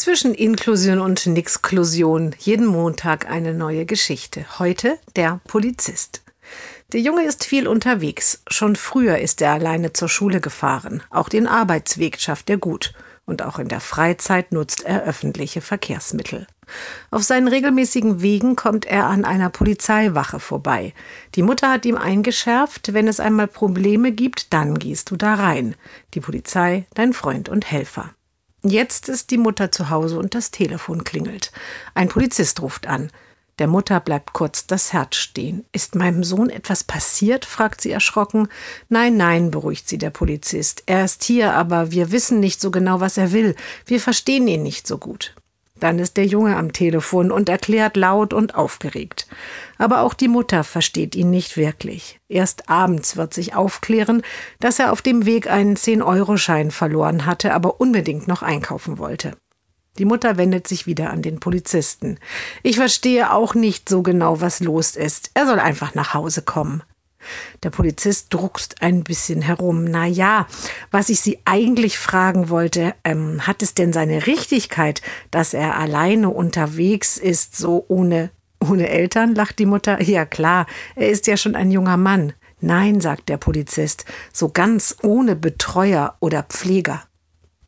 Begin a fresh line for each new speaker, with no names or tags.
Zwischen Inklusion und Nixklusion jeden Montag eine neue Geschichte. Heute der Polizist. Der Junge ist viel unterwegs. Schon früher ist er alleine zur Schule gefahren. Auch den Arbeitsweg schafft er gut. Und auch in der Freizeit nutzt er öffentliche Verkehrsmittel. Auf seinen regelmäßigen Wegen kommt er an einer Polizeiwache vorbei. Die Mutter hat ihm eingeschärft, wenn es einmal Probleme gibt, dann gehst du da rein. Die Polizei, dein Freund und Helfer. Jetzt ist die Mutter zu Hause und das Telefon klingelt. Ein Polizist ruft an. Der Mutter bleibt kurz das Herz stehen. Ist meinem Sohn etwas passiert? fragt sie erschrocken. Nein, nein, beruhigt sie der Polizist. Er ist hier, aber wir wissen nicht so genau, was er will. Wir verstehen ihn nicht so gut. Dann ist der Junge am Telefon und erklärt laut und aufgeregt. Aber auch die Mutter versteht ihn nicht wirklich. Erst abends wird sich aufklären, dass er auf dem Weg einen 10-Euro-Schein verloren hatte, aber unbedingt noch einkaufen wollte. Die Mutter wendet sich wieder an den Polizisten. Ich verstehe auch nicht so genau, was los ist. Er soll einfach nach Hause kommen. Der Polizist druckst ein bisschen herum. Na ja, was ich Sie eigentlich fragen wollte, ähm, hat es denn seine Richtigkeit, dass er alleine unterwegs ist, so ohne ohne Eltern? lacht die Mutter. Ja klar, er ist ja schon ein junger Mann. Nein, sagt der Polizist, so ganz ohne Betreuer oder Pfleger.